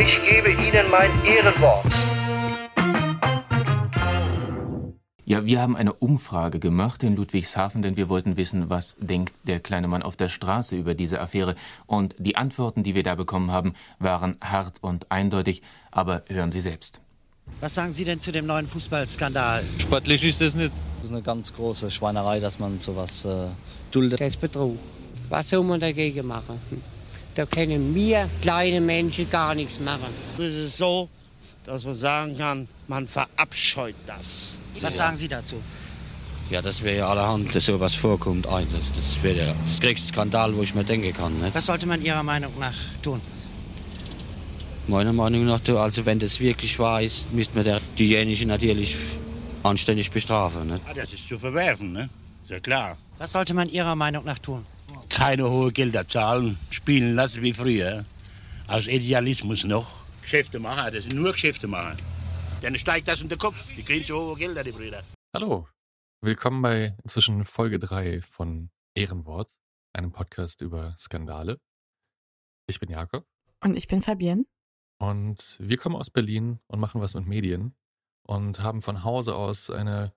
ich gebe Ihnen mein Ehrenwort. Ja, wir haben eine Umfrage gemacht in Ludwigshafen, denn wir wollten wissen, was denkt der kleine Mann auf der Straße über diese Affäre. Und die Antworten, die wir da bekommen haben, waren hart und eindeutig. Aber hören Sie selbst. Was sagen Sie denn zu dem neuen Fußballskandal? Sportlich ist das nicht. Das ist eine ganz große Schweinerei, dass man sowas äh, duldet. Das ist Betrug. Was soll man dagegen machen? Da können wir kleine Menschen gar nichts machen. Es ist so, dass man sagen kann, man verabscheut das. Was sagen Sie dazu? Ja, das wäre ja allerhand, dass sowas vorkommt. Das, das wäre der das größte Skandal, wo ich mir denken kann. Nicht? Was sollte man Ihrer Meinung nach tun? Meiner Meinung nach, also wenn das wirklich wahr ist, müsste man der, diejenigen natürlich anständig bestrafen. Nicht? Ja, das ist zu verwerfen, ne? Ist ja klar. Was sollte man Ihrer Meinung nach tun? Keine hohe Gelder zahlen, spielen lassen wie früher. Aus Idealismus noch. Geschäfte machen, das sind nur Geschäfte machen. Dann steigt das in den Kopf. Die kriegen so hohe Gelder, die Brüder. Hallo, willkommen bei inzwischen Folge 3 von Ehrenwort, einem Podcast über Skandale. Ich bin Jakob Und ich bin Fabienne. und wir kommen aus Berlin und machen was mit Medien und haben von Hause aus eine,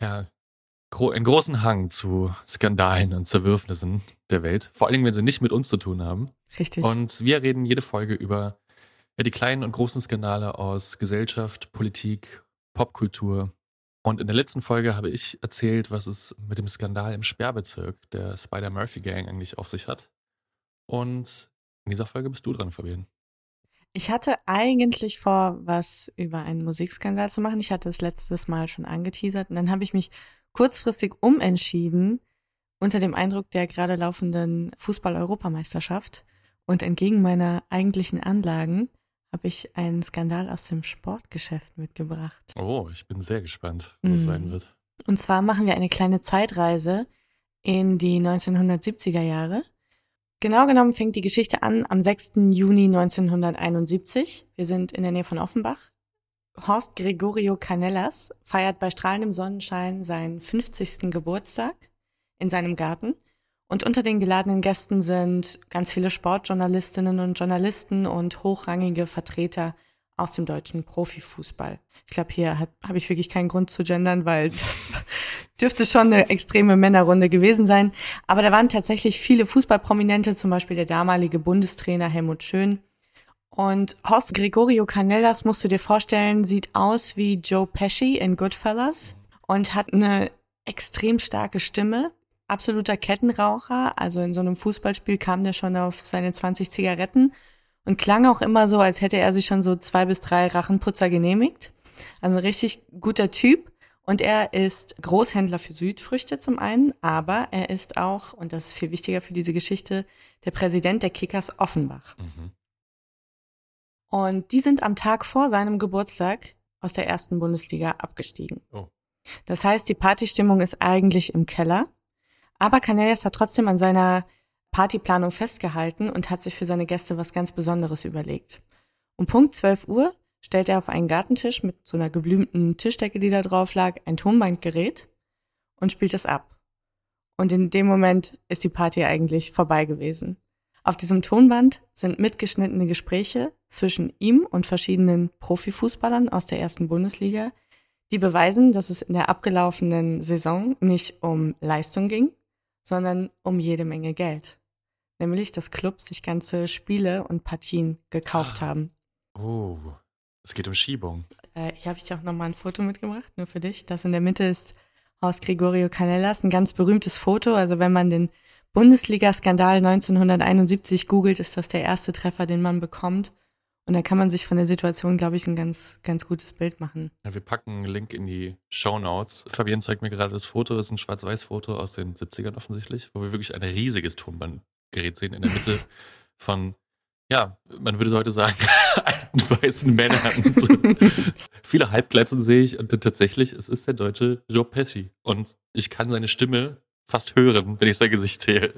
ja, einen großen Hang zu Skandalen und Zerwürfnissen der Welt, vor allen Dingen, wenn sie nicht mit uns zu tun haben. Richtig. Und wir reden jede Folge über ja, die kleinen und großen Skandale aus Gesellschaft, Politik, Popkultur. Und in der letzten Folge habe ich erzählt, was es mit dem Skandal im Sperrbezirk der Spider-Murphy-Gang eigentlich auf sich hat. Und in dieser Folge bist du dran, Fabian. Ich hatte eigentlich vor, was über einen Musikskandal zu machen. Ich hatte es letztes Mal schon angeteasert und dann habe ich mich kurzfristig umentschieden unter dem Eindruck der gerade laufenden Fußball-Europameisterschaft und entgegen meiner eigentlichen Anlagen habe ich einen Skandal aus dem Sportgeschäft mitgebracht. Oh, ich bin sehr gespannt, was es Mhm. sein wird. Und zwar machen wir eine kleine Zeitreise in die 1970er Jahre. Genau genommen fängt die Geschichte an am 6. Juni 1971. Wir sind in der Nähe von Offenbach. Horst Gregorio Canellas feiert bei strahlendem Sonnenschein seinen 50. Geburtstag in seinem Garten. Und unter den geladenen Gästen sind ganz viele Sportjournalistinnen und Journalisten und hochrangige Vertreter aus dem deutschen Profifußball. Ich glaube, hier habe ich wirklich keinen Grund zu gendern, weil das dürfte schon eine extreme Männerrunde gewesen sein. Aber da waren tatsächlich viele Fußballprominente, zum Beispiel der damalige Bundestrainer Helmut Schön. Und Horst Gregorio Canellas, musst du dir vorstellen, sieht aus wie Joe Pesci in Goodfellas und hat eine extrem starke Stimme. Absoluter Kettenraucher. Also in so einem Fußballspiel kam der schon auf seine 20 Zigaretten und klang auch immer so, als hätte er sich schon so zwei bis drei Rachenputzer genehmigt. Also ein richtig guter Typ. Und er ist Großhändler für Südfrüchte zum einen, aber er ist auch, und das ist viel wichtiger für diese Geschichte, der Präsident der Kickers Offenbach. Und die sind am Tag vor seinem Geburtstag aus der ersten Bundesliga abgestiegen. Oh. Das heißt, die Partystimmung ist eigentlich im Keller. Aber Canellas hat trotzdem an seiner Partyplanung festgehalten und hat sich für seine Gäste was ganz Besonderes überlegt. Um Punkt 12 Uhr stellt er auf einen Gartentisch mit so einer geblümten Tischdecke, die da drauf lag, ein Tonbandgerät und spielt es ab. Und in dem Moment ist die Party eigentlich vorbei gewesen. Auf diesem Tonband sind mitgeschnittene Gespräche zwischen ihm und verschiedenen Profifußballern aus der ersten Bundesliga, die beweisen, dass es in der abgelaufenen Saison nicht um Leistung ging, sondern um jede Menge Geld. nämlich dass Clubs sich ganze Spiele und Partien gekauft haben. Oh, es geht um Schiebung. Äh, hier habe ich dir auch nochmal ein Foto mitgebracht, nur für dich. Das in der Mitte ist Haus Gregorio Canellas, ein ganz berühmtes Foto. Also wenn man den Bundesliga-Skandal 1971 googelt, ist das der erste Treffer, den man bekommt. Und da kann man sich von der Situation, glaube ich, ein ganz, ganz gutes Bild machen. Ja, wir packen einen Link in die Show Notes. Fabian zeigt mir gerade das Foto, das ist ein Schwarz-Weiß-Foto aus den 70ern offensichtlich, wo wir wirklich ein riesiges Tonbandgerät sehen in der Mitte von, ja, man würde heute sagen, alten weißen Männern. So. Viele Halbgleitsen sehe ich und tatsächlich, es ist der deutsche Joe Pesci. Und ich kann seine Stimme fast hören, wenn ich sein Gesicht sehe.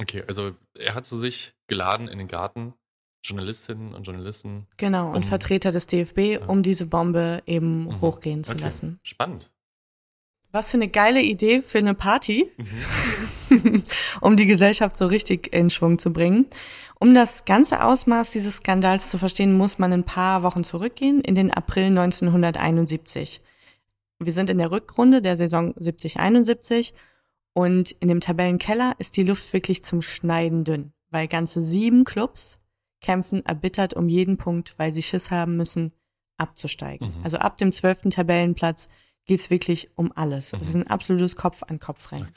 Okay, also er hat zu sich geladen in den Garten, Journalistinnen und Journalisten. Genau, und um, Vertreter des DFB, ja. um diese Bombe eben mhm. hochgehen zu okay. lassen. Spannend. Was für eine geile Idee für eine Party, mhm. um die Gesellschaft so richtig in Schwung zu bringen. Um das ganze Ausmaß dieses Skandals zu verstehen, muss man ein paar Wochen zurückgehen, in den April 1971. Wir sind in der Rückrunde der Saison 70-71 und in dem Tabellenkeller ist die Luft wirklich zum Schneiden dünn, weil ganze sieben Clubs kämpfen erbittert um jeden Punkt, weil sie Schiss haben müssen, abzusteigen. Mhm. Also ab dem zwölften Tabellenplatz geht's wirklich um alles. Es mhm. ist ein absolutes Kopf-an-Kopf-Rennen.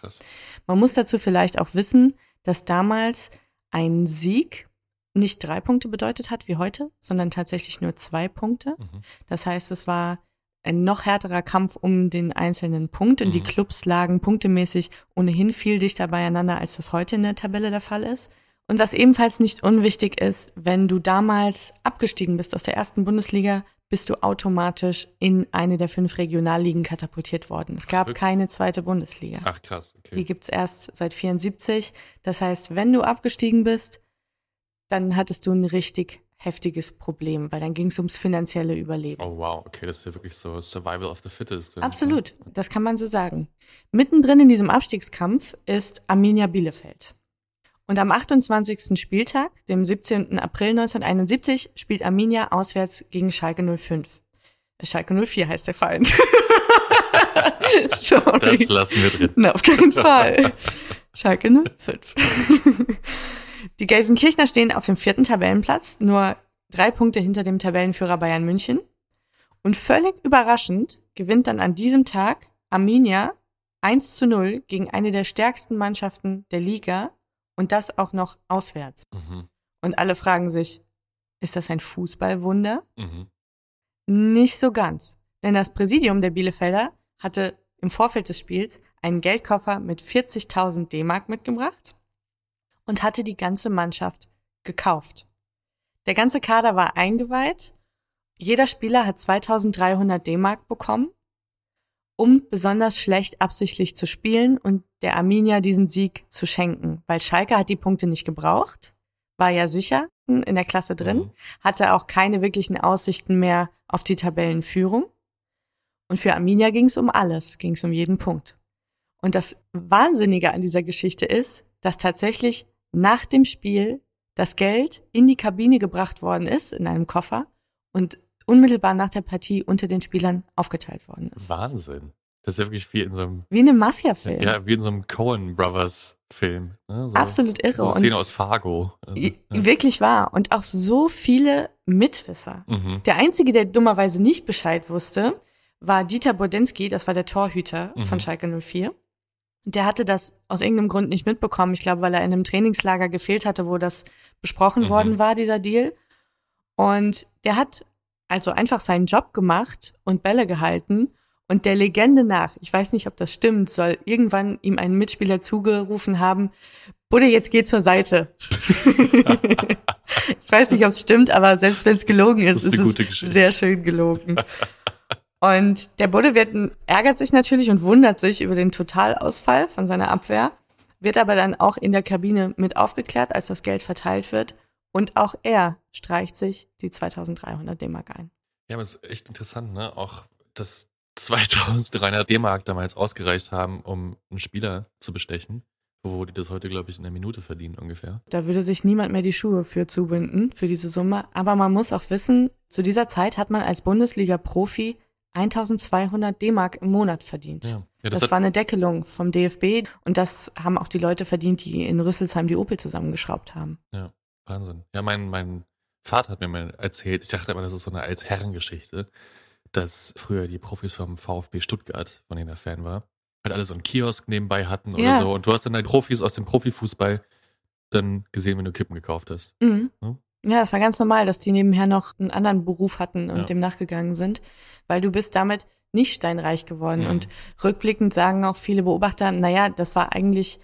Man muss dazu vielleicht auch wissen, dass damals ein Sieg nicht drei Punkte bedeutet hat wie heute, sondern tatsächlich nur zwei Punkte. Mhm. Das heißt, es war ein noch härterer Kampf um den einzelnen Punkt und mhm. die Clubs lagen punktemäßig ohnehin viel dichter beieinander, als das heute in der Tabelle der Fall ist. Und was ebenfalls nicht unwichtig ist, wenn du damals abgestiegen bist aus der ersten Bundesliga, bist du automatisch in eine der fünf Regionalligen katapultiert worden. Es gab Ach, keine zweite Bundesliga. Ach krass, okay. Die gibt's erst seit 74. Das heißt, wenn du abgestiegen bist, dann hattest du ein richtig heftiges Problem, weil dann ging es ums finanzielle Überleben. Oh wow, okay, das ist ja wirklich so Survival of the Fittest. Absolut, das kann man so sagen. Mittendrin in diesem Abstiegskampf ist Arminia Bielefeld. Und am 28. Spieltag, dem 17. April 1971, spielt Arminia auswärts gegen Schalke 05. Schalke 04 heißt der Verein. Sorry. Das lassen wir drin. Na, auf keinen Fall. Schalke 05. Die Gelsenkirchner stehen auf dem vierten Tabellenplatz, nur drei Punkte hinter dem Tabellenführer Bayern München. Und völlig überraschend gewinnt dann an diesem Tag Arminia 1 zu 0 gegen eine der stärksten Mannschaften der Liga und das auch noch auswärts. Mhm. Und alle fragen sich, ist das ein Fußballwunder? Mhm. Nicht so ganz. Denn das Präsidium der Bielefelder hatte im Vorfeld des Spiels einen Geldkoffer mit 40.000 D-Mark mitgebracht und hatte die ganze Mannschaft gekauft. Der ganze Kader war eingeweiht. Jeder Spieler hat 2300 D-Mark bekommen, um besonders schlecht absichtlich zu spielen und der Arminia diesen Sieg zu schenken, weil Schalke hat die Punkte nicht gebraucht, war ja sicher in der Klasse drin, mhm. hatte auch keine wirklichen Aussichten mehr auf die Tabellenführung. Und für Arminia ging es um alles, ging es um jeden Punkt. Und das Wahnsinnige an dieser Geschichte ist, dass tatsächlich nach dem Spiel das Geld in die Kabine gebracht worden ist, in einem Koffer, und unmittelbar nach der Partie unter den Spielern aufgeteilt worden ist. Wahnsinn. Das ist ja wirklich wie in so einem. Wie in einem Mafia-Film. Ja, wie in so einem Coen Brothers Film. Ne? So, Absolut irre. So Szene aus Fargo. Also, ja. Wirklich wahr. Und auch so viele Mitwisser. Mhm. Der einzige, der dummerweise nicht Bescheid wusste, war Dieter Bodensky, das war der Torhüter mhm. von Schalke 04. Der hatte das aus irgendeinem Grund nicht mitbekommen. Ich glaube, weil er in einem Trainingslager gefehlt hatte, wo das besprochen mhm. worden war, dieser Deal. Und der hat also einfach seinen Job gemacht und Bälle gehalten. Und der Legende nach, ich weiß nicht, ob das stimmt, soll irgendwann ihm ein Mitspieler zugerufen haben, Budde, jetzt geh zur Seite. ich weiß nicht, ob es stimmt, aber selbst wenn es gelogen ist, ist, ist es sehr schön gelogen. Und der Budde ärgert sich natürlich und wundert sich über den Totalausfall von seiner Abwehr, wird aber dann auch in der Kabine mit aufgeklärt, als das Geld verteilt wird. Und auch er streicht sich die 2300 D-Mark ein. Ja, aber es ist echt interessant, ne? Auch, dass 2300 D-Mark damals ausgereicht haben, um einen Spieler zu bestechen, wo die das heute, glaube ich, in einer Minute verdienen ungefähr. Da würde sich niemand mehr die Schuhe für zubinden, für diese Summe. Aber man muss auch wissen, zu dieser Zeit hat man als Bundesliga-Profi 1200 D-Mark im Monat verdient. Ja. Ja, das, das war eine Deckelung vom DFB und das haben auch die Leute verdient, die in Rüsselsheim die Opel zusammengeschraubt haben. Ja, Wahnsinn. Ja, mein, mein Vater hat mir mal erzählt, ich dachte immer, das ist so eine Altherrengeschichte, dass früher die Profis vom VfB Stuttgart, von denen er Fan war, halt alle so einen Kiosk nebenbei hatten oder Ja. so. Und du hast dann halt Profis aus dem Profifußball dann gesehen, wenn du Kippen gekauft hast. Mhm. Hm? Ja, es war ganz normal, dass die nebenher noch einen anderen Beruf hatten und Ja. dem nachgegangen sind, weil du bist damit nicht steinreich geworden. Mhm. Und rückblickend sagen auch viele Beobachter, naja, das war eigentlich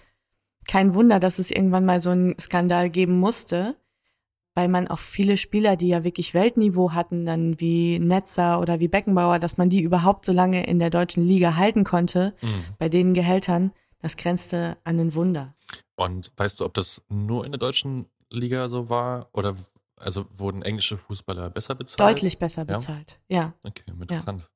kein Wunder, dass es irgendwann mal so einen Skandal geben musste, weil man auch viele Spieler, die ja wirklich Weltniveau hatten, dann wie Netzer oder wie Beckenbauer, dass man die überhaupt so lange in der deutschen Liga halten konnte, Mhm. bei den Gehältern, das grenzte an ein Wunder. Und weißt du, ob das nur in der deutschen Liga so war oder also wurden englische Fußballer besser bezahlt? Deutlich besser Ja? bezahlt, ja. Okay, interessant.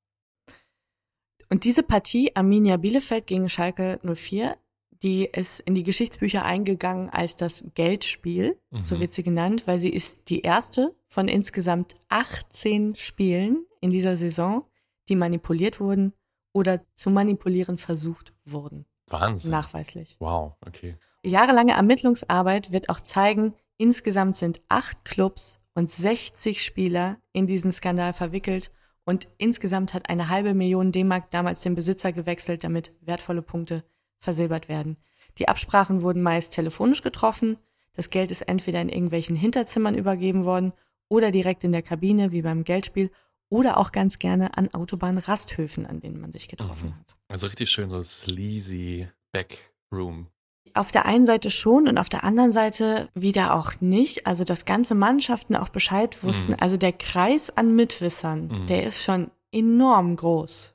Und diese Partie Arminia Bielefeld gegen Schalke 04, die ist in die Geschichtsbücher eingegangen als das Geldspiel, Mhm. so wird sie genannt, weil sie ist die erste von insgesamt 18 Spielen in dieser Saison, die manipuliert wurden oder zu manipulieren versucht wurden. Wahnsinn. Nachweislich. Wow, okay. Jahrelange Ermittlungsarbeit wird auch zeigen, insgesamt sind acht Clubs und 60 Spieler in diesen Skandal verwickelt und insgesamt hat eine halbe Million D-Mark damals den Besitzer gewechselt, damit wertvolle Punkte versilbert werden. Die Absprachen wurden meist telefonisch getroffen. Das Geld ist entweder in irgendwelchen Hinterzimmern übergeben worden oder direkt in der Kabine, wie beim Geldspiel, oder auch ganz gerne an Autobahnrasthöfen, an denen man sich getroffen hat. Also richtig schön so sleazy Backroom. Auf der einen Seite schon und auf der anderen Seite wieder auch nicht. Also, dass ganze Mannschaften auch Bescheid wussten. Mhm. Also der Kreis an Mitwissern, Mhm. der ist schon enorm groß.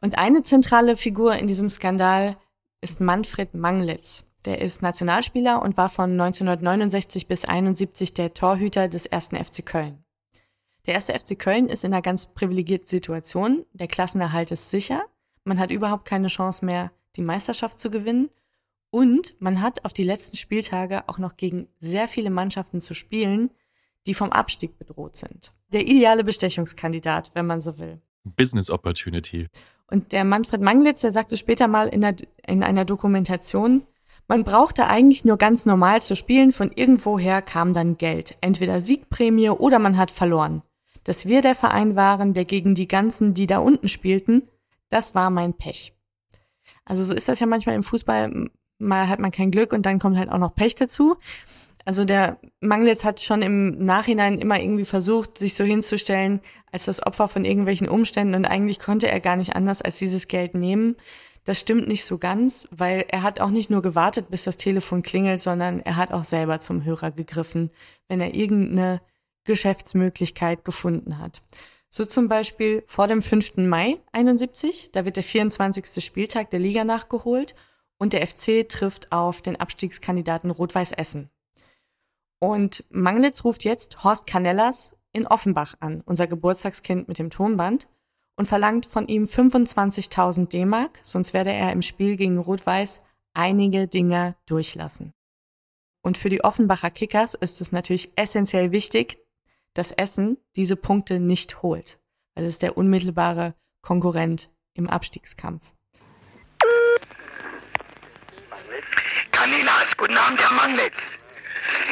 Und eine zentrale Figur in diesem Skandal ist Manfred Manglitz. Der ist Nationalspieler und war von 1969 bis 71 der Torhüter des ersten FC Köln. Der erste FC Köln ist in einer ganz privilegierten Situation. Der Klassenerhalt ist sicher. Man hat überhaupt keine Chance mehr, die Meisterschaft zu gewinnen. Und man hat auf die letzten Spieltage auch noch gegen sehr viele Mannschaften zu spielen, die vom Abstieg bedroht sind. Der ideale Bestechungskandidat, wenn man so will. Business Opportunity. Und der Manfred Manglitz, der sagte später mal in, der, in einer Dokumentation, man brauchte eigentlich nur ganz normal zu spielen, von irgendwoher kam dann Geld. Entweder Siegprämie oder man hat verloren. Dass wir der Verein waren, der gegen die ganzen, die da unten spielten, das war mein Pech. Also so ist das ja manchmal im Fußball, mal hat man kein Glück und dann kommt halt auch noch Pech dazu. Also der Manglitz hat schon im Nachhinein immer irgendwie versucht, sich so hinzustellen als das Opfer von irgendwelchen Umständen und eigentlich konnte er gar nicht anders als dieses Geld nehmen. Das stimmt nicht so ganz, weil er hat auch nicht nur gewartet, bis das Telefon klingelt, sondern er hat auch selber zum Hörer gegriffen, wenn er irgendeine Geschäftsmöglichkeit gefunden hat. So zum Beispiel vor dem 5. Mai 71, da wird der 24. Spieltag der Liga nachgeholt und der FC trifft auf den Abstiegskandidaten Rot-Weiß Essen. Und Manglitz ruft jetzt Horst Canellas in Offenbach an, unser Geburtstagskind mit dem Tonband, und verlangt von ihm 25.000 D-Mark, sonst werde er im Spiel gegen Rot-Weiß einige Dinger durchlassen. Und für die Offenbacher Kickers ist es natürlich essentiell wichtig, dass Essen diese Punkte nicht holt, weil es der unmittelbare Konkurrent im Abstiegskampf. Guten Abend, Herr Manglitz.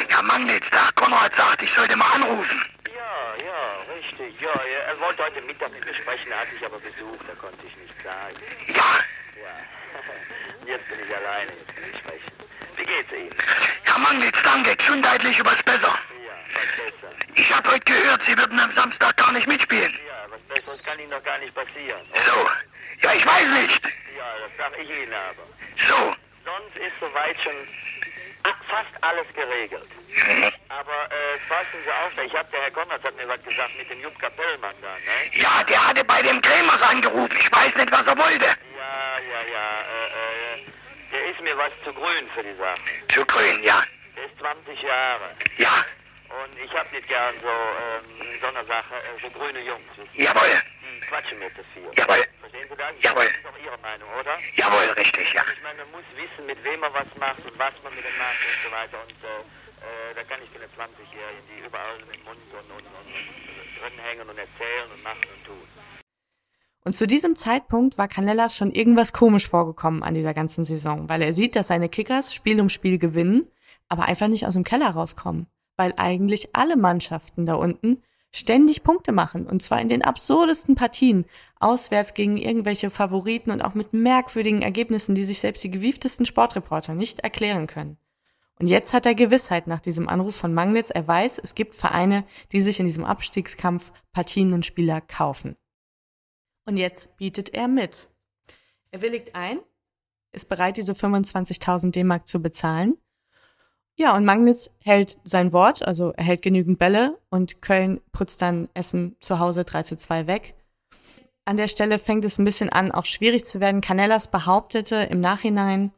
Herr Manglitz, der Konrad sagt, ich sollte mal anrufen. Ja, ja, richtig. Ja, er wollte heute Mittag mit mir sprechen, er hat sich aber besucht, da konnte ich nicht sagen. Ja. Ja. Jetzt bin ich alleine, jetzt kann ich sprechen. Wie geht's Ihnen? Herr Manglitz, danke, gesundheitlich übers Besser. Ja, was besser. Ich habe heute gehört, Sie würden am Samstag gar nicht mitspielen. Ja, was Besseres kann Ihnen doch gar nicht passieren. So. Ja, ich weiß nicht. Ja, das sag ich Ihnen aber. So. Sonst ist soweit schon fast alles geregelt. Aber äh, passen Sie auf, ich hab, der Herr Konrad hat mir was gesagt mit dem Jupp Kapellmann da, ne? Ja, der hatte bei dem Krämers angerufen. Ich weiß nicht, was er wollte. Ja, ja, ja, äh, äh, der ist mir was zu grün für die Sache. Zu grün, ja. Der ist 20 Jahre. Ja. Und ich hab nicht gern so, ähm, so eine Sache, äh, so grüne Jungs. Jawohl. Die quatschen mir zu viel. Jawohl. Das? Jawohl. Das ist doch Ihre Meinung, oder? Jawohl, richtig, ja. Ich meine, man muss wissen, mit wem man was macht und was man mit dem macht und so weiter. Und äh, äh, da kann ich keine 20-Jährigen, die überall im Mund und, und, und, und drin hängen und erzählen und machen und tun. Und zu diesem Zeitpunkt war Canellas schon irgendwas komisch vorgekommen an dieser ganzen Saison, weil er sieht, dass seine Kickers Spiel um Spiel gewinnen, aber einfach nicht aus dem Keller rauskommen, weil eigentlich alle Mannschaften da unten ständig Punkte machen und zwar in den absurdesten Partien, auswärts gegen irgendwelche Favoriten und auch mit merkwürdigen Ergebnissen, die sich selbst die gewieftesten Sportreporter nicht erklären können. Und jetzt hat er Gewissheit nach diesem Anruf von Manglitz. Er weiß, es gibt Vereine, die sich in diesem Abstiegskampf Partien und Spieler kaufen. Und jetzt bietet er mit. Er willigt ein, ist bereit, diese 25.000 D-Mark zu bezahlen. Ja, und Magnitz hält sein Wort, also er hält genügend Bälle und Köln putzt dann Essen zu Hause 3 zu 2 weg. An der Stelle fängt es ein bisschen an, auch schwierig zu werden. Canellas behauptete im Nachhinein,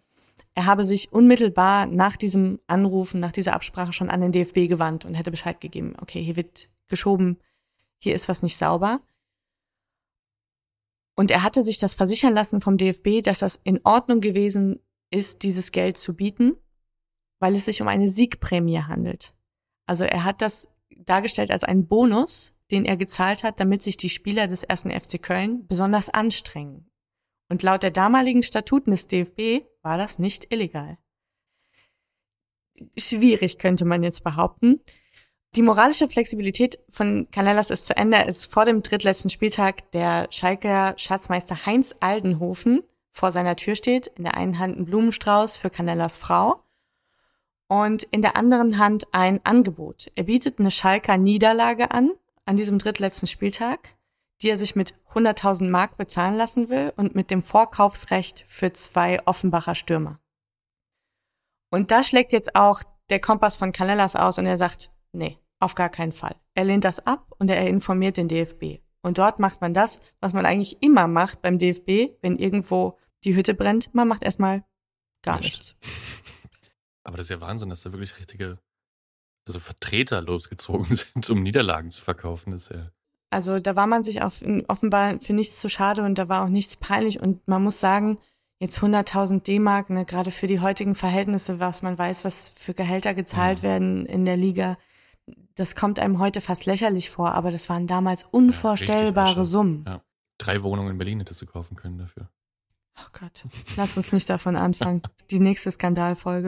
er habe sich unmittelbar nach diesem Anrufen, nach dieser Absprache schon an den DFB gewandt und hätte Bescheid gegeben, okay, hier wird geschoben, hier ist was nicht sauber. Und er hatte sich das versichern lassen vom DFB, dass das in Ordnung gewesen ist, dieses Geld zu bieten, weil es sich um eine Siegprämie handelt. Also er hat das dargestellt als einen Bonus, den er gezahlt hat, damit sich die Spieler des ersten FC Köln besonders anstrengen. Und laut der damaligen Statuten des DFB war das nicht illegal. Schwierig könnte man jetzt behaupten. Die moralische Flexibilität von Canellas ist zu Ende, als vor dem drittletzten Spieltag der Schalker Schatzmeister Heinz Aldenhofen vor seiner Tür steht, in der einen Hand ein Blumenstrauß für Canellas Frau und in der anderen Hand ein Angebot. Er bietet eine Schalker Niederlage an, an diesem drittletzten Spieltag, die er sich mit 100.000 Mark bezahlen lassen will und mit dem Vorkaufsrecht für zwei Offenbacher Stürmer. Und da schlägt jetzt auch der Kompass von Canellas aus und er sagt, nee, auf gar keinen Fall. Er lehnt das ab und er informiert den DFB. Und dort macht man das, was man eigentlich immer macht beim DFB, wenn irgendwo die Hütte brennt. Man macht erstmal gar nichts. Aber das ist ja Wahnsinn, dass da wirklich richtige, also Vertreter losgezogen sind, um Niederlagen zu verkaufen. Das ist ja also da war man sich auf, offenbar für nichts zu schade und da war auch nichts peinlich. Und man muss sagen, jetzt 100.000 D-Mark, ne, gerade für die heutigen Verhältnisse, was man weiß, was für Gehälter gezahlt ja. werden in der Liga, das kommt einem heute fast lächerlich vor, aber das waren damals unvorstellbare ja, Summen. Ja. Drei Wohnungen in Berlin hättest du kaufen können dafür. Oh Gott, lass uns nicht davon anfangen. Die nächste Skandalfolge.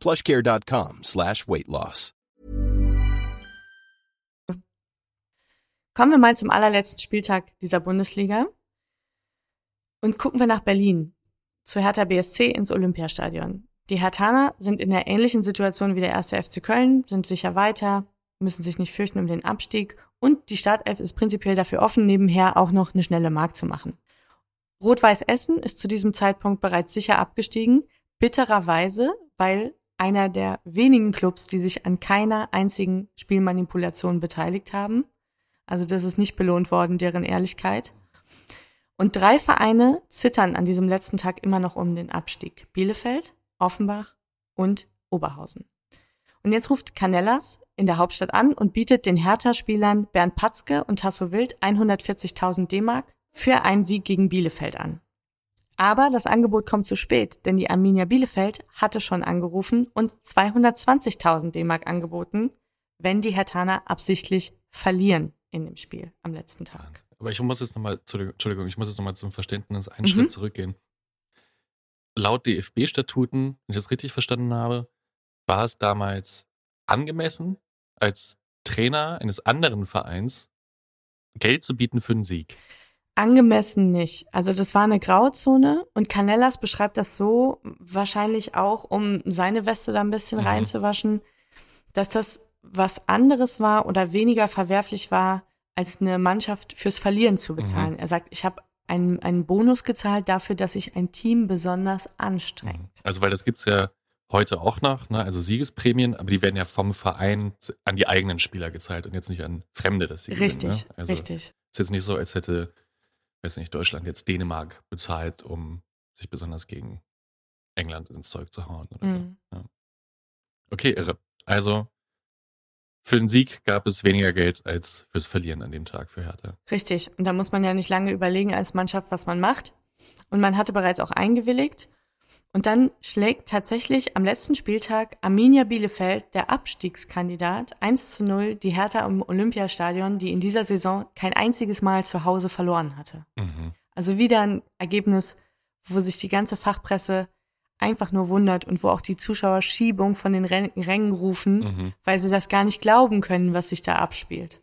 plushcare.com slash weight loss. Kommen wir mal zum allerletzten Spieltag dieser Bundesliga und gucken wir nach Berlin, zu Hertha BSC ins Olympiastadion. Die Hertaner sind in der ähnlichen Situation wie der erste FC Köln, sind sicher weiter, müssen sich nicht fürchten um den Abstieg und die Startelf ist prinzipiell dafür offen, nebenher auch noch eine schnelle Mark zu machen. Rot-Weiß Essen ist zu diesem Zeitpunkt bereits sicher abgestiegen, bittererweise, weil einer der wenigen Clubs, die sich an keiner einzigen Spielmanipulation beteiligt haben. Also das ist nicht belohnt worden, deren Ehrlichkeit. Und drei Vereine zittern an diesem letzten Tag immer noch um den Abstieg. Bielefeld, Offenbach und Oberhausen. Und jetzt ruft Canellas in der Hauptstadt an und bietet den Hertha-Spielern Bernd Patzke und Tasso Wild 140.000 D-Mark für einen Sieg gegen Bielefeld an. Aber das Angebot kommt zu spät, denn die Arminia Bielefeld hatte schon angerufen und 220.000 D-Mark angeboten, wenn die Hertaner absichtlich verlieren in dem Spiel am letzten Tag. Aber ich muss jetzt nochmal, Entschuldigung, ich muss jetzt nochmal zum Verständnis einen mhm. Schritt zurückgehen. Laut DFB-Statuten, wenn ich das richtig verstanden habe, war es damals angemessen, als Trainer eines anderen Vereins Geld zu bieten für einen Sieg. Angemessen nicht. Also das war eine Grauzone und Canellas beschreibt das so, wahrscheinlich auch, um seine Weste da ein bisschen mhm. reinzuwaschen, dass das was anderes war oder weniger verwerflich war, als eine Mannschaft fürs Verlieren zu bezahlen. Mhm. Er sagt, ich habe einen, einen Bonus gezahlt dafür, dass sich ein Team besonders anstrengt. Mhm. Also weil das gibt's ja heute auch noch, ne? also Siegesprämien, aber die werden ja vom Verein an die eigenen Spieler gezahlt und jetzt nicht an Fremde, dass sie Richtig, gewinnen, ne? also richtig. Ist jetzt nicht so, als hätte weiß nicht, Deutschland jetzt Dänemark bezahlt, um sich besonders gegen England ins Zeug zu hauen oder Mhm. so. Ja. Okay, irre. Also für den Sieg gab es weniger Geld als fürs Verlieren an dem Tag für Hertha. Richtig. Und da muss man ja nicht lange überlegen als Mannschaft, was man macht. Und man hatte bereits auch eingewilligt. Und dann schlägt tatsächlich am letzten Spieltag Arminia Bielefeld, der Abstiegskandidat, 1 zu 0 die Hertha im Olympiastadion, die in dieser Saison kein einziges Mal zu Hause verloren hatte. Mhm. Also wieder ein Ergebnis, wo sich die ganze Fachpresse einfach nur wundert und wo auch die Zuschauer Schiebung von den Rängen rufen, Mhm. weil sie das gar nicht glauben können, was sich da abspielt.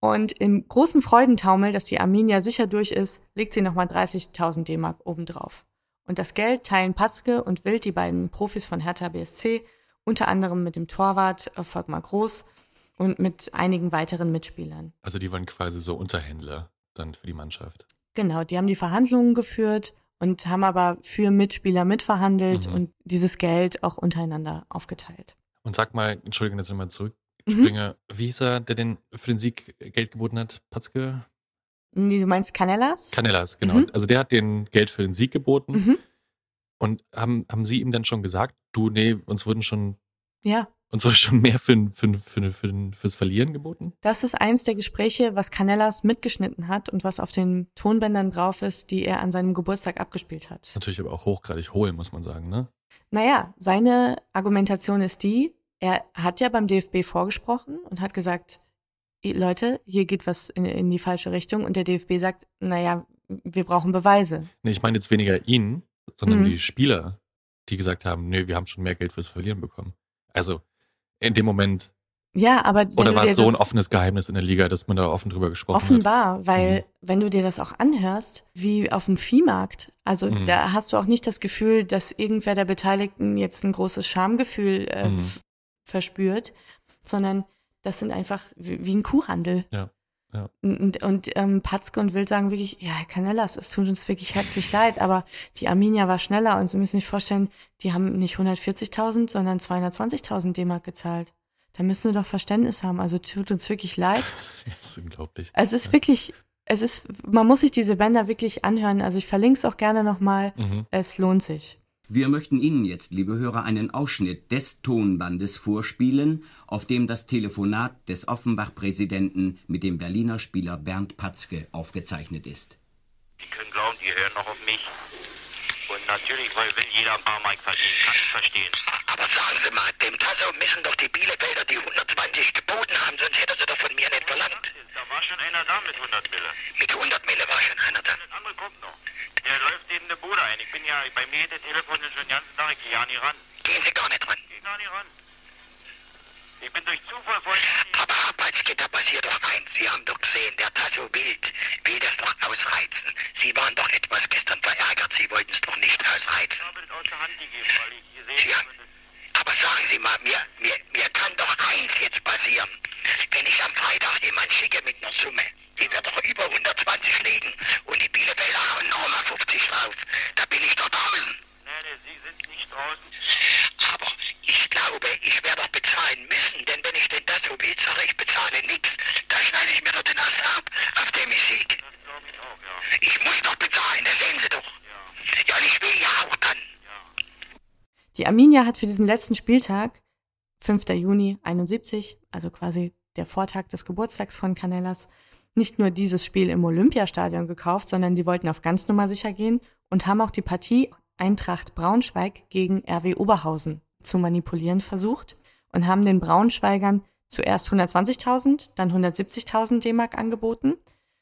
Und im großen Freudentaumel, dass die Arminia sicher durch ist, legt sie nochmal 30.000 D-Mark obendrauf. Und das Geld teilen Patzke und Wild, die beiden Profis von Hertha BSC, unter anderem mit dem Torwart Volkmar Groß und mit einigen weiteren Mitspielern. Also die waren quasi so Unterhändler dann für die Mannschaft. Genau, die haben die Verhandlungen geführt und haben aber für Mitspieler mitverhandelt Mhm. und dieses Geld auch untereinander aufgeteilt. Und sag mal, Entschuldigung, dass ich mal Mhm. zurückspringe. Wie hieß er, der den für den Sieg Geld geboten hat? Patzke? Nee, du meinst Canellas? Canellas, genau. Mhm. Also der hat den Geld für den Sieg geboten. Mhm. Und haben, haben sie ihm dann schon gesagt, du, nee, uns wurden schon, Ja, uns wurde schon mehr für, für, für, für, fürs Verlieren geboten? das ist eins der Gespräche, was Canellas mitgeschnitten hat und was auf den Tonbändern drauf ist, die er an seinem Geburtstag abgespielt hat. Natürlich aber auch hochgradig hohl, muss man sagen, ne? Naja, seine Argumentation ist die, er hat ja beim DFB vorgesprochen und hat gesagt, "Ihr Leute, hier geht was in, in die falsche Richtung und der DFB sagt, naja, wir brauchen Beweise. Nee, ich meine jetzt weniger ihn, sondern Mhm. die Spieler, die gesagt haben, nö, wir haben schon mehr Geld fürs Verlieren bekommen. Also in dem Moment, Ja, aber oder war es so ein offenes Geheimnis in der Liga, dass man da offen drüber gesprochen hat? offenbar, weil wenn du dir das auch anhörst, wie auf dem Viehmarkt, also Mhm. da hast du auch nicht das Gefühl, dass irgendwer der Beteiligten jetzt ein großes Schamgefühl äh, Mhm. verspürt, sondern das sind einfach wie, wie ein Kuhhandel. Ja, ja. Und, und ähm, Patzke und Wild sagen wirklich, ja, Herr Canellas, es tut uns wirklich herzlich leid, aber die Arminia war schneller und Sie müssen sich vorstellen, die haben nicht 140.000, sondern 220.000 D-Mark gezahlt. Da müssen Sie doch Verständnis haben. Also tut uns wirklich leid. Das ist unglaublich. Es ist wirklich, es ist, man muss sich diese Bänder wirklich anhören. Also ich verlinke es auch gerne nochmal. Mhm. Es lohnt sich. Wir möchten Ihnen jetzt, liebe Hörer, einen Ausschnitt des Tonbandes vorspielen, auf dem das Telefonat des Offenbach-Präsidenten mit dem Berliner Spieler Bernd Patzke aufgezeichnet ist. Sie können glauben, die hören noch auf mich. Und natürlich weil will jeder ein paar Mark verdienen, kann ich verstehen. Aber sagen Sie mal, dem Tasso müssen doch die Bielefelder die 120 geboten haben, sonst hätte sie doch von mir nicht verlangt. War schon einer da mit 100 Mille. Mit 100 Mille war schon einer da. Das andere kommt noch. Der läuft in der Bude ein. Ich bin ja, bei mir der Telefon schon den ganzen Tag, ich gehe ja nie ran. Gehen Sie gar nicht ran. Ich geh gar nicht ran. Ich bin durch Zufall voll. Aber Patzke, da passiert doch eins. Sie haben doch gesehen, der Tasso Wild will das doch ausreizen. Sie waren doch etwas gestern verärgert. Sie wollten es doch nicht ausreizen. Ich habe das aus der Hand gegeben, weil ich gesehen habe, aber sagen Sie mal, mir, mir, mir kann doch eins jetzt passieren. Wenn ich am Freitag jemand schicke mit einer Summe, die wird doch über 120 liegen und die Bielefelder hauen nochmal 50 drauf, da bin ich doch draußen. nee, nee, Sie sind nicht draußen. Aber ich glaube, ich werde doch bezahlen müssen, denn wenn ich den das so will, sage ich bezahle nichts, da schneide ich mir doch den Ast ab, auf dem ich sieg. Das glaube ich auch, ja. Ich muss doch bezahlen, das sehen Sie doch. Ja, und ich will ja auch dann. Die Arminia hat für diesen letzten Spieltag, 5. Juni 71, also quasi der Vortag des Geburtstags von Canellas, nicht nur dieses Spiel im Olympiastadion gekauft, sondern die wollten auf ganz Nummer sicher gehen und haben auch die Partie Eintracht Braunschweig gegen RW Oberhausen zu manipulieren versucht und haben den Braunschweigern zuerst 120.000, dann 170.000 D-Mark angeboten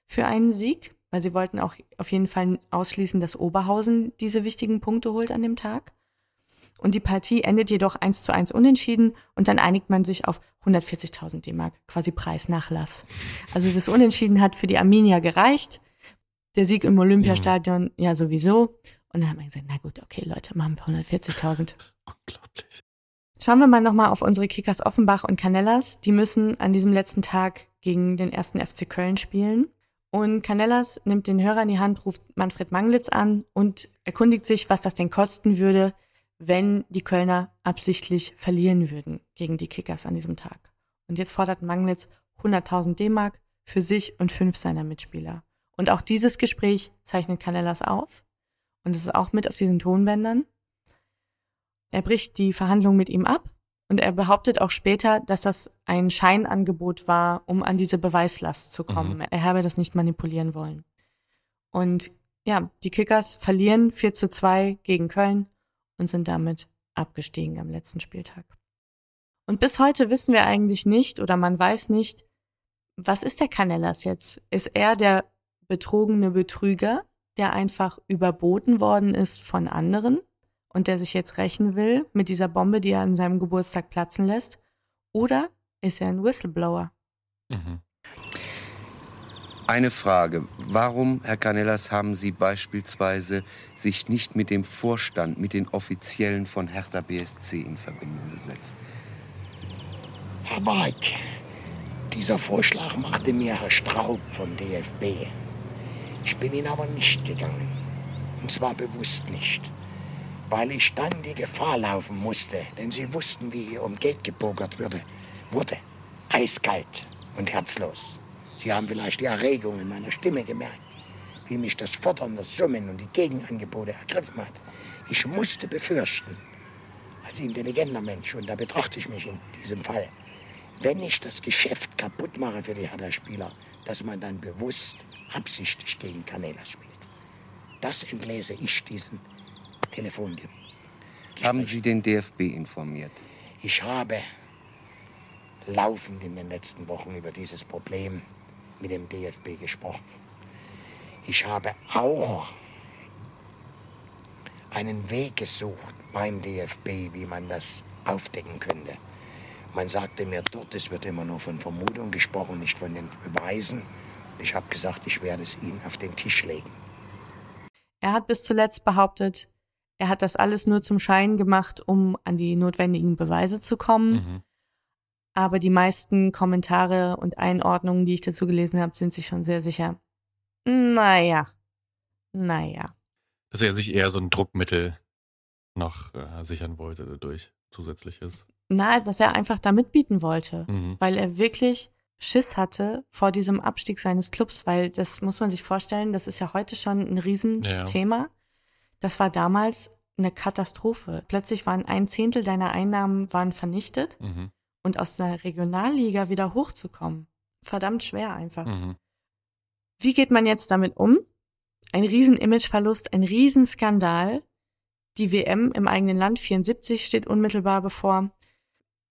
für einen Sieg, weil sie wollten auch auf jeden Fall ausschließen, dass Oberhausen diese wichtigen Punkte holt an dem Tag. Und die Partie endet jedoch 1 zu 1 unentschieden und dann einigt man sich auf 140.000 D-Mark, quasi Preisnachlass. Also das Unentschieden hat für die Arminia gereicht, der Sieg im Olympiastadion ja sowieso. Und dann haben wir gesagt, na gut, okay Leute, machen wir 140.000. Unglaublich. Schauen wir mal nochmal auf unsere Kickers Offenbach und Canellas. Die müssen an diesem letzten Tag gegen den ersten FC Köln spielen. Und Canellas nimmt den Hörer in die Hand, ruft Manfred Manglitz an und erkundigt sich, was das denn kosten würde, wenn die Kölner absichtlich verlieren würden gegen die Kickers an diesem Tag. Und jetzt fordert Manglitz 100.000 D-Mark für sich und fünf seiner Mitspieler. Und auch dieses Gespräch zeichnet Canellas auf. Und es ist auch mit auf diesen Tonbändern. Er bricht die Verhandlung mit ihm ab und er behauptet auch später, dass das ein Scheinangebot war, um an diese Beweislast zu kommen. Mhm. Er habe das nicht manipulieren wollen. Und ja, die Kickers verlieren 4 zu 2 gegen Köln und sind damit abgestiegen am letzten Spieltag. Und bis heute wissen wir eigentlich nicht oder man weiß nicht, was ist der Canellas jetzt? Ist er der betrogene Betrüger, der einfach überboten worden ist von anderen? und der sich jetzt rächen will mit dieser Bombe, die er an seinem Geburtstag platzen lässt? Oder ist er ein Whistleblower? Mhm. Eine Frage. Warum, Herr Canellas, haben Sie beispielsweise sich nicht mit dem Vorstand, mit den Offiziellen von Hertha BSC in Verbindung gesetzt? Herr Weig, dieser Vorschlag machte mir Herr Straub vom DFB. Ich bin ihn aber nicht gegangen. Und zwar bewusst nicht weil ich dann die Gefahr laufen musste, denn sie wussten, wie hier um Geld gepokert würde, wurde. Eiskalt und herzlos. Sie haben vielleicht die Erregung in meiner Stimme gemerkt, wie mich das Fordern der Summen und die Gegenangebote ergriffen hat. Ich musste befürchten, als intelligenter Mensch, und da betrachte ich mich in diesem Fall, wenn ich das Geschäft kaputt mache für die Hertha-Spieler, dass man dann bewusst, absichtlich gegen Canela spielt. Das entlese ich diesen Telefon. Haben Sie den DFB informiert? Ich habe laufend in den letzten Wochen über dieses Problem mit dem DFB gesprochen. Ich habe auch einen Weg gesucht beim DFB, wie man das aufdecken könnte. Man sagte mir dort, es wird immer nur von Vermutung gesprochen, nicht von den Beweisen. Ich habe gesagt, ich werde es Ihnen auf den Tisch legen. Er hat bis zuletzt behauptet, er hat das alles nur zum Schein gemacht, um an die notwendigen Beweise zu kommen. Mhm. Aber die meisten Kommentare und Einordnungen, die ich dazu gelesen habe, sind sich schon sehr sicher. Naja. Naja. Dass er sich eher so ein Druckmittel noch äh, sichern wollte dadurch, zusätzliches. Na, dass er einfach da mitbieten wollte. Mhm. Weil er wirklich Schiss hatte vor diesem Abstieg seines Clubs, weil das muss man sich vorstellen, das ist ja heute schon ein Riesenthema. Ja. Das war damals eine Katastrophe. Plötzlich waren ein Zehntel deiner Einnahmen waren vernichtet mhm. Und aus der Regionalliga wieder hochzukommen. Verdammt schwer einfach. Mhm. Wie geht man jetzt damit um? Ein riesen Imageverlust, ein Riesenskandal. Die WM im eigenen Land 74 steht unmittelbar bevor.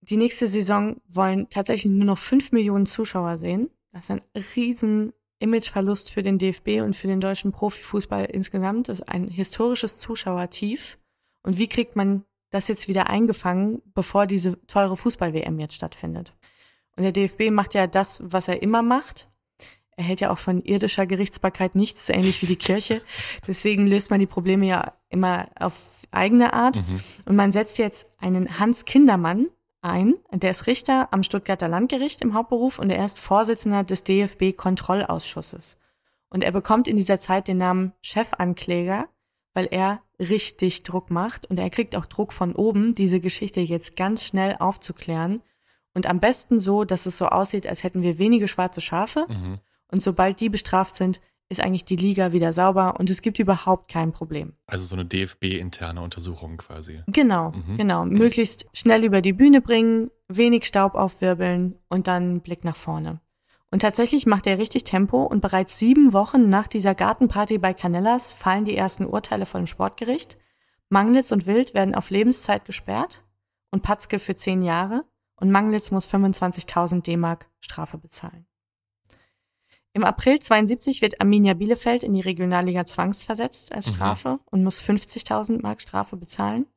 Die nächste Saison wollen tatsächlich nur noch fünf Millionen Zuschauer sehen. Das ist ein riesen Imageverlust für den DFB und für den deutschen Profifußball insgesamt. Das ist ein historisches Zuschauertief. Und wie kriegt man das jetzt wieder eingefangen, bevor diese teure Fußball-WM jetzt stattfindet? Und der DFB macht ja das, was er immer macht. Er hält ja auch von irdischer Gerichtsbarkeit nichts, ähnlich wie die Kirche. Deswegen löst man die Probleme ja immer auf eigene Art. Mhm. Und man setzt jetzt einen Hans Kindermann ein. Der ist Richter am Stuttgarter Landgericht im Hauptberuf und er ist Vorsitzender des DFB-Kontrollausschusses. Und er bekommt in dieser Zeit den Namen Chefankläger, weil er richtig Druck macht und er kriegt auch Druck von oben, diese Geschichte jetzt ganz schnell aufzuklären und am besten so, dass es so aussieht, als hätten wir wenige schwarze Schafe mhm. und sobald die bestraft sind, ist eigentlich die Liga wieder sauber und es gibt überhaupt kein Problem. Also so eine DFB-interne Untersuchung quasi. Genau, mhm. genau. Möglichst schnell über die Bühne bringen, wenig Staub aufwirbeln und dann Blick nach vorne. Und tatsächlich macht er richtig Tempo und bereits sieben Wochen nach dieser Gartenparty bei Canellas fallen die ersten Urteile von dem Sportgericht. Manglitz und Wild werden auf Lebenszeit gesperrt und Patzke für zehn Jahre und Manglitz muss 25.000 D-Mark Strafe bezahlen. Im April 72 wird Arminia Bielefeld in die Regionalliga zwangsversetzt als mhm. Strafe mhm. und muss 50.000 Mark Strafe bezahlen.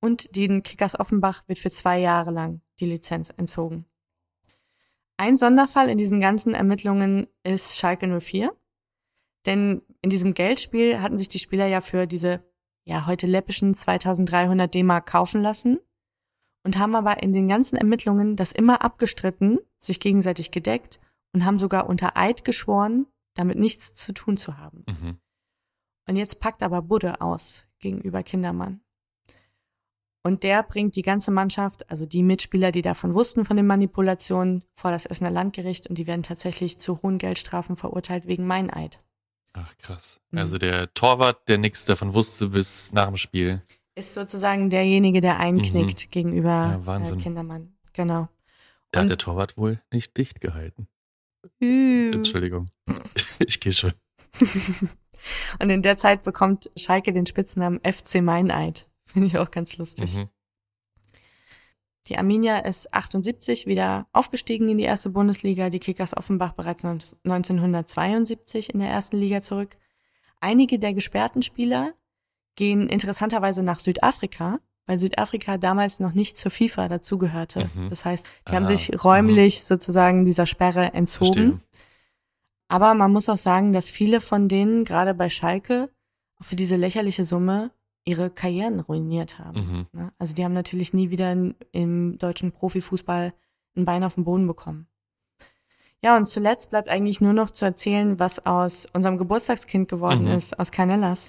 Und den Kickers Offenbach wird für zwei Jahre lang die Lizenz entzogen. Ein Sonderfall in diesen ganzen Ermittlungen ist Schalke 04. Denn in diesem Geldspiel hatten sich die Spieler ja für diese, ja, heute läppischen 2300 D-Mark kaufen lassen und haben aber in den ganzen Ermittlungen das immer abgestritten, sich gegenseitig gedeckt und haben sogar unter Eid geschworen, damit nichts zu tun zu haben. Mhm. Und jetzt packt aber Budde aus gegenüber Kindermann. Und der bringt die ganze Mannschaft, also die Mitspieler, die davon wussten, von den Manipulationen, vor das Essener Landgericht und die werden tatsächlich zu hohen Geldstrafen verurteilt wegen Meineid. Ach krass. Mhm. Also der Torwart, der nichts davon wusste bis nach dem Spiel. Ist sozusagen derjenige, der einknickt Mhm. gegenüber Ja, Wahnsinn. Äh, Kindermann. Genau. Da hat der Torwart wohl nicht dicht gehalten. Üh. Entschuldigung. Ich gehe schon. Und in der Zeit bekommt Schalke den Spitznamen FC Meineid. Finde ich auch ganz lustig. Mhm. Die Arminia ist 78 wieder aufgestiegen in die erste Bundesliga, die Kickers Offenbach bereits 1972 in der ersten Liga zurück. Einige der gesperrten Spieler gehen interessanterweise nach Südafrika, weil Südafrika damals noch nicht zur FIFA dazugehörte. Mhm. Das heißt, die Ah, haben sich räumlich sozusagen dieser Sperre entzogen. Verstehe. Aber man muss auch sagen, dass viele von denen, gerade bei Schalke, für diese lächerliche Summe ihre Karrieren ruiniert haben. Mhm. Ne? Also die haben natürlich nie wieder in, im deutschen Profifußball ein Bein auf den Boden bekommen. Ja, und zuletzt bleibt eigentlich nur noch zu erzählen, was aus unserem Geburtstagskind geworden Mhm. ist, aus Canellas.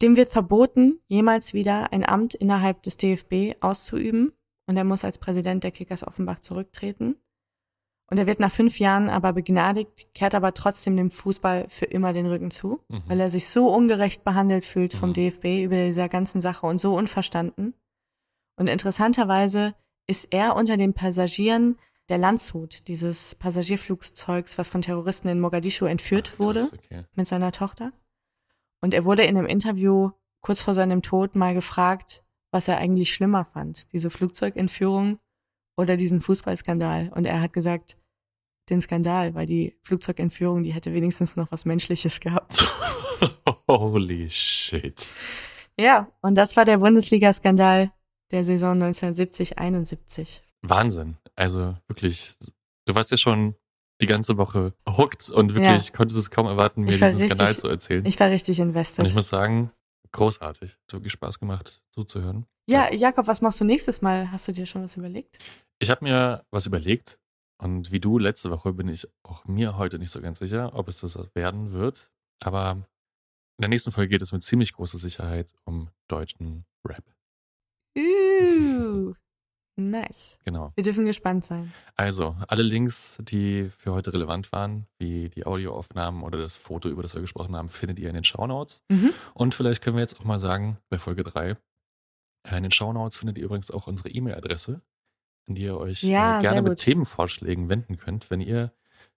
Dem wird verboten, jemals wieder ein Amt innerhalb des DFB auszuüben und er muss als Präsident der Kickers Offenbach zurücktreten. Und er wird nach fünf Jahren aber begnadigt, kehrt aber trotzdem dem Fußball für immer den Rücken zu, Mhm. weil er sich so ungerecht behandelt fühlt vom Mhm. DFB über dieser ganzen Sache und so unverstanden. Und interessanterweise ist er unter den Passagieren der Landshut, dieses Passagierflugzeugs, was von Terroristen in Mogadischu entführt wurde, Krass, okay. mit seiner Tochter. Und er wurde in einem Interview kurz vor seinem Tod mal gefragt, was er eigentlich schlimmer fand, diese Flugzeugentführung oder diesen Fußballskandal. Und er hat gesagt, den Skandal, weil die Flugzeugentführung, die hätte wenigstens noch was Menschliches gehabt. Holy shit. ja, und das war der Bundesliga-Skandal der Saison 1970-71. Wahnsinn. Also wirklich, du warst ja schon die ganze Woche hooked und wirklich Ja. konntest es kaum erwarten, mir diesen Skandal richtig- zu erzählen. Ich war richtig und invested. ich muss sagen, großartig. Hat wirklich Spaß gemacht, zuzuhören. Ja, Jakob, was machst du nächstes Mal? Hast du dir schon was überlegt? Ich habe mir was überlegt und wie du letzte Woche bin ich auch mir heute nicht so ganz sicher, ob es das werden wird. Aber in der nächsten Folge geht es mit ziemlich großer Sicherheit um deutschen Rap. Uh, nice. Genau. Wir dürfen gespannt sein. Also, alle Links, die für heute relevant waren, wie die Audioaufnahmen oder das Foto, über das wir gesprochen haben, findet ihr in den Shownotes. Mhm. Und vielleicht können wir jetzt auch mal sagen, bei Folge 3, äh, in den Shownotes findet ihr übrigens auch unsere E-Mail-Adresse, in die ihr euch Ja, äh, gerne mit. Themenvorschlägen wenden könnt. Wenn ihr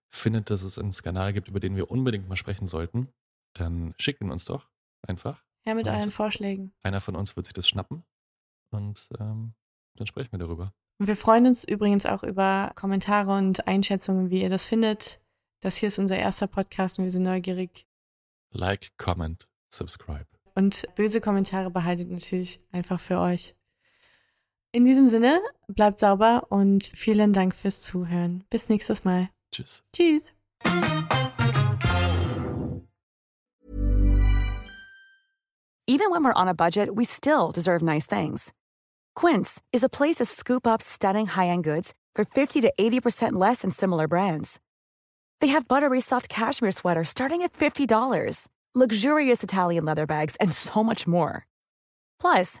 findet, dass es einen Skandal gibt, über den wir unbedingt mal sprechen sollten, dann schickt ihn uns doch einfach. Ja, mit euren Vorschlägen. Einer von uns wird sich das schnappen und ähm, dann sprechen wir darüber. Und wir freuen uns übrigens auch über Kommentare und Einschätzungen, wie ihr das findet. Das hier ist unser erster Podcast und wir sind neugierig. Like, comment, subscribe. Und böse Kommentare behaltet natürlich einfach für euch. In diesem Sinne, bleibt sauber und vielen Dank fürs Zuhören. Bis nächstes Mal. Tschüss. Tschüss. Even when we're on a budget, we still deserve nice things. Quince is a place to scoop up stunning high-end goods for 50 to 80% less than similar brands. They have buttery soft cashmere sweaters starting at $50, luxurious Italian leather bags, and so much more. Plus,